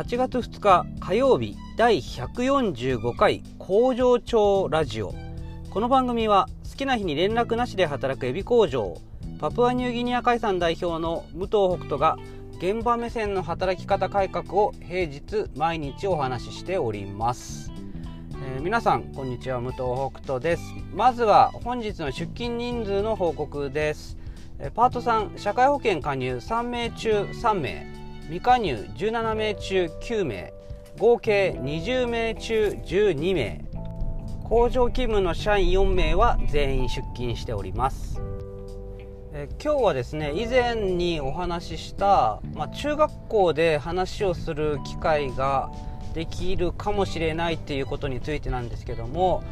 8月2日火曜日第145回工場長ラジオ。この番組は好きな日に連絡なしで働くエビ工場パプアニューギニア海産代表の武藤北斗が現場目線の働き方改革を平日毎日お話ししております、えー、皆さんこんにちは武藤北斗です。まずは本日の出勤人数の報告です。パート3社会保険加入3名中3名。未加入17名中9名合計20名中12名。工場勤務の社員4名は全員出勤しております。え今日はですね以前にお話しした、まあ、中学校で話をする機会ができるかもしれないっていうことについてなんですけども、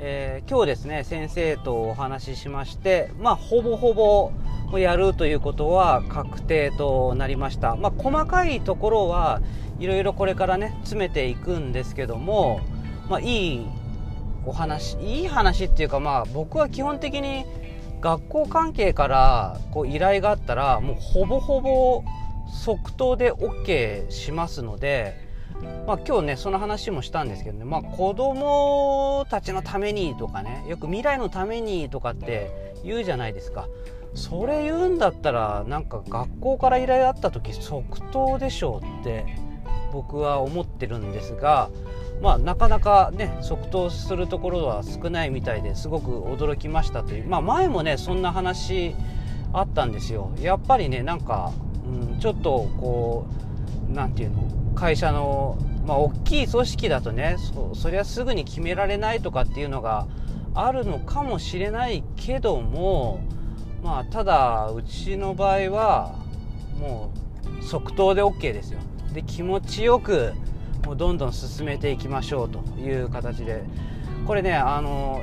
えー、今日ですね先生とお話ししましてまあほぼほぼをやるということは確定となりました、まあ、細かいところはいろいろこれからね詰めていくんですけども、まあ、いいお話いい話っていうかまあ僕は基本的に学校関係からこう依頼があったらもうほぼほぼ即答で OK しますので、まあ、今日ねその話もしたんですけどね、まあ、子供たちのためにとかねよく未来のためにとかって言うじゃないですか。それ言うんだったらなんか学校から依頼あった時即答でしょうって僕は思ってるんですがまあなかなかね即答するところは少ないみたいですごく驚きましたという。まあ前もねそんな話あったんですよ。やっぱりねなんか、うん、ちょっとこう何て言うの？会社のまあ大きい組織だとねそそりゃすぐに決められないとかっていうのがあるのかもしれないけどもまあただうちの場合はもう即答で OK ですよ。で気持ちよくもうどんどん進めていきましょうという形で。これねあの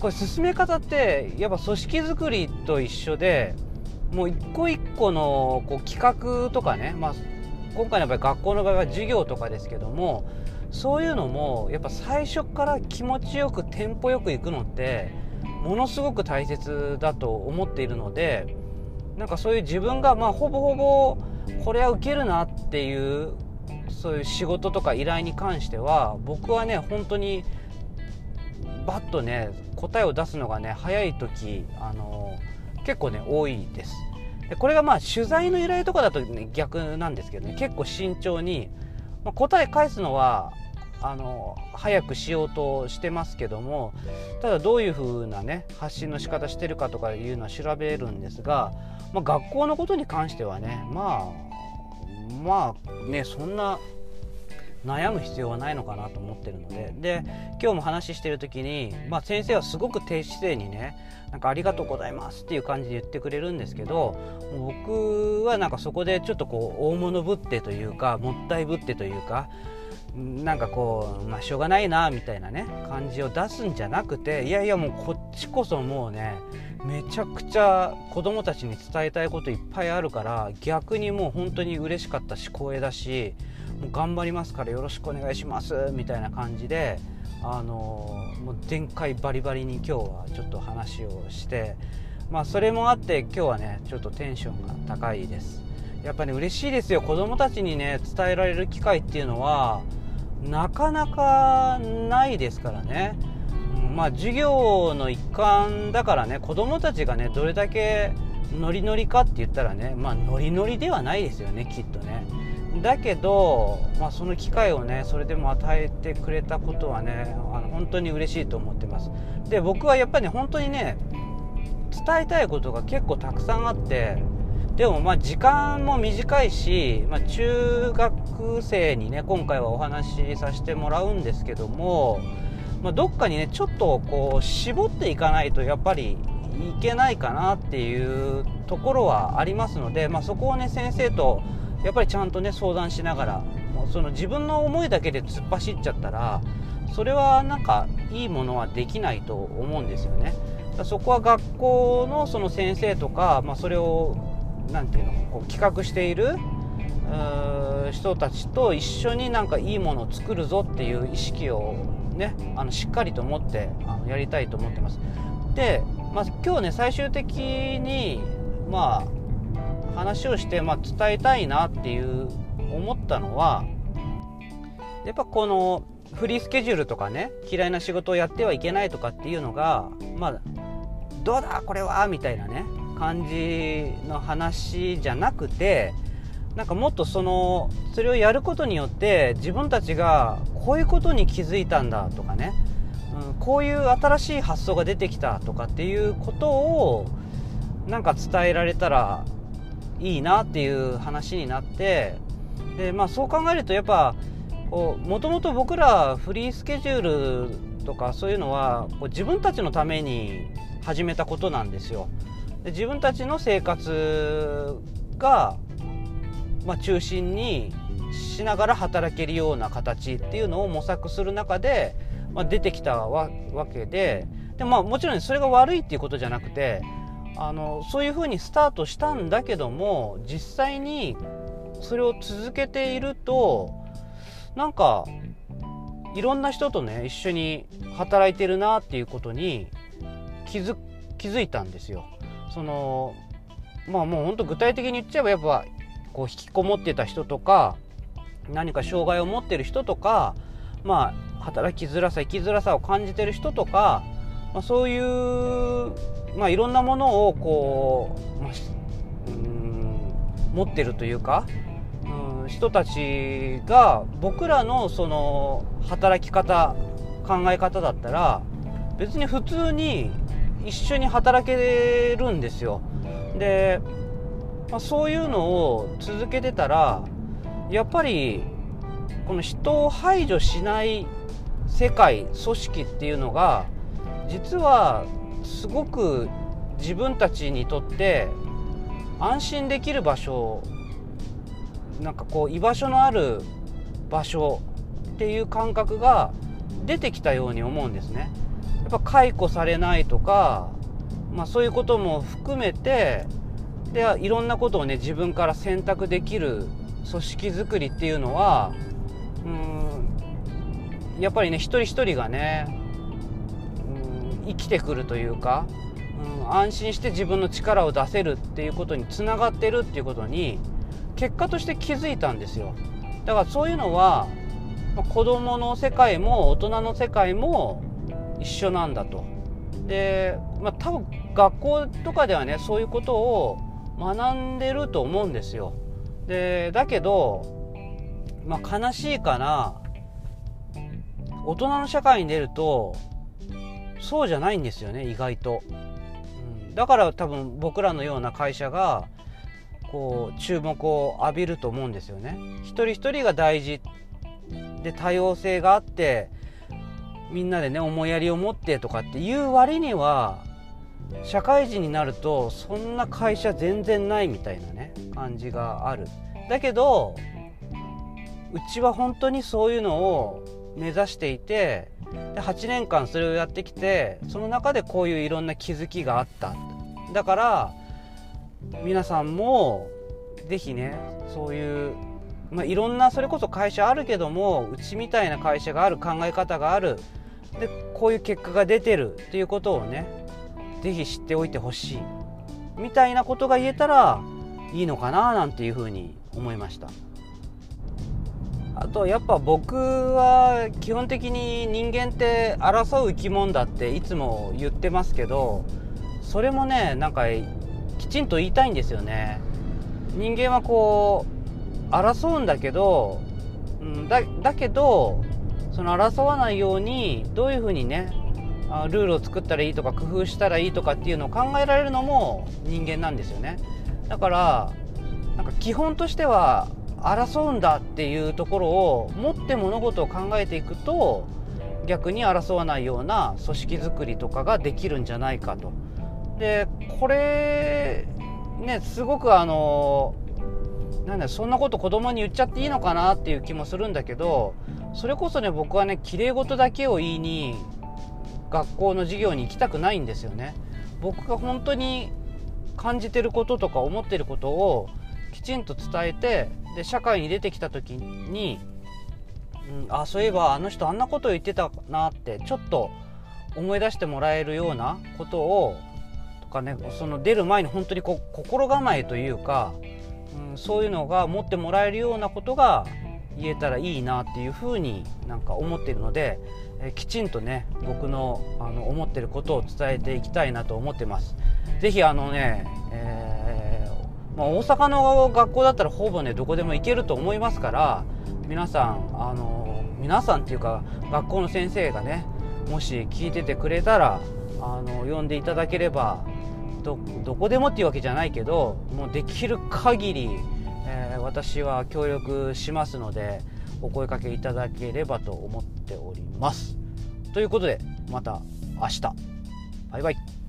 これ進め方ってやっぱ組織づくりと一緒でもう一個一個のこう企画とかね、まあ、今回の場合学校の場合は授業とかですけどもそういうのもやっぱ最初から気持ちよくテンポよくいくのってものすごく大切だと思っているのでなんかそういう自分がまあほぼほぼこれは受けるなっていうそういう仕事とか依頼に関しては僕はね本当にバッとね答えを出すのがね早い時あの結構ね多いです。でこれがまあ取材の依頼とかだと、ね、逆なんですけどね結構慎重に、まあ、答え返すのはあの早くしようとしてますけどもただどういう風なね発信の仕方してるかとかいうのは調べるんですが、まあ、学校のことに関してはねまあまあねそんな悩む必要はないのかなと思ってるので。で今日も話してる時に、まあ、先生はすごく低姿勢にねなんかありがとうございますっていう感じで言ってくれるんですけど僕はなんかそこでちょっとこう大物ぶってというかもったいぶってというかなんかこう、まあ、しょうがないなみたいなね感じを出すんじゃなくていやいやもうこっちこそもうねめちゃくちゃ子供たちに伝えたいこといっぱいあるから逆にもう本当に嬉しかったし光栄だしもう頑張りますからよろしくお願いしますみたいな感じであのもう全開バリバリに今日はちょっと話をしてまあそれもあって今日はねちょっとテンションが高いです。やっぱり、ね、嬉しいですよ。子供たちにね伝えられる機会っていうのはなかなかないですからね、まあ授業の一環だからね子どもたちがねどれだけノリノリかって言ったらねまあノリノリではないですよねきっとね。だけど、まあ、その機会をねそれでも与えてくれたことはねあの本当に嬉しいと思ってます。で僕はやっぱりね本当にね伝えたいことが結構たくさんあってでもまあ時間も短いし、まあ、中学生にね今回はお話しさせてもらうんですけども、まあ、どっかにねちょっとこう絞っていかないとやっぱりいけないかなっていうところはありますので、まあ、そこをね先生とやっぱりちゃんとね相談しながらもうその自分の思いだけで突っ走っちゃったらそれはなんかいいものはできないと思うんですよね。そこは学校のその先生とか、まあ、それをんていうのこう企画している人たちと一緒になんかいいものを作るぞっていう意識をねあのしっかりと持ってあのやりたいと思ってます。で、まあ、今日ね最終的にまあ話をして、まあ、伝えたいなっていう思ったのはやっぱこのフリースケジュールとかね嫌いな仕事をやってはいけないとかっていうのがまあどうだこれはみたいなね。感じの話じゃなくてなんかもっとそのそれをやることによって自分たちがこういうことに気づいたんだとかね、うん、こういう新しい発想が出てきたとかっていうことをなんか伝えられたらいいなっていう話になってで、まあ、そう考えるとやっぱもともと僕らフリースケジュールとかそういうのはこう自分たちのために始めたことなんですよ。で自分たちの生活が、まあ、中心にしながら働けるような形っていうのを模索する中で、まあ、出てきたわけでで、まあ、もちろんそれが悪いっていうことじゃなくてあのそういうふうにスタートしたんだけども実際にそれを続けているとなんかいろんな人とね一緒に働いてるなっていうことに気づ気づいたんですよ。そのまあもうほんと具体的に言っちゃえばやっぱこう引きこもってた人とか何か障害を持ってる人とかまあ働きづらさ生きづらさを感じてる人とか、まあ、そういうまあ、いろんなものをこう、まあ、うん持ってるというか、うん、人たちが僕らのその働き方考え方だったら別に普通に一緒に働けるんですよ。で、まあ、そういうのを続けてたらやっぱりこの人を排除しない世界組織っていうのが実はすごく自分たちにとって安心できる場所なんかこう居場所のある場所っていう感覚が出てきたように思うんですね。っぱ解雇されないとか、まあ、そういうことも含めてでいろんなことをね自分から選択できる組織づくりっていうのはうんやっぱりね一人一人がね生きてくるというか、うん、安心して自分の力を出せるっていうことにつながってるっていうことに結果として気づいたんですよ。だからそういうのは、子どもの世界も大人の世界も一緒なんだと。で、まあ、多分学校とかではねそういうことを学んでると思うんですよ。でだけど、まあ、悲しいかな。大人の社会に出るとそうじゃないんですよね意外と、うん、だから多分僕らのような会社がこう注目を浴びると思うんですよね。一人一人が大事。で多様性があってみんなでね思いやりを持ってとかっていう割には社会人になるとそんな会社全然ないみたいなね感じがある。だけどうちは本当にそういうのを目指していてで8年間それをやってきてその中でこういういろんな気づきがあった。だから皆さんも是非ねそういう、まあ、いろんなそれこそ会社あるけどもうちみたいな会社がある考え方があるでこういう結果が出てるっていうことをね是非知っておいてほしいみたいなことが言えたらいいのかななんていうふうに思いました。あとやっぱ僕は基本的に人間って争う生き物だっていつも言ってますけどそれもねなんかきちんと言いたいんですよね人間はこう争うんだけど、うん、だだけどその争わないようにどういうふうにねルールを作ったらいいとか工夫したらいいとかっていうのを考えられるのも人間なんですよねだからなんか基本としては争うんだっていうところを持って物事を考えていくと逆に争わないような組織づくりとかができるんじゃないかと。でこれねすごくあのなんだそんなこと子供に言っちゃっていいのかなっていう気もするんだけどそれこそね僕はね綺麗事だけを言いに学校の授業に行きたくないんですよね。僕が本当に感じてることとか思ってることをきちんと伝えてで社会に出てきた時に、うん、あそういえばあの人あんなこと言ってたなってちょっと思い出してもらえるようなことをとかねその出る前に本当にこ心構えというかうん、そういうのが持ってもらえるようなことが言えたらいいなっていうふうになんか思っているので、えきちんとね僕のあの思ってることを伝えていきたいなと思ってます。ぜひあのね、えー、まあ、大阪の学校だったらほぼねどこでも行けると思いますから皆さんあの皆さんっていうか学校の先生がねもし聞いててくれたらあの呼んでいただければどこでもっていうわけじゃないけどもうできる限り、えー、私は協力しますのでお声かけいただければと思っております。ということでまた明日バイバイ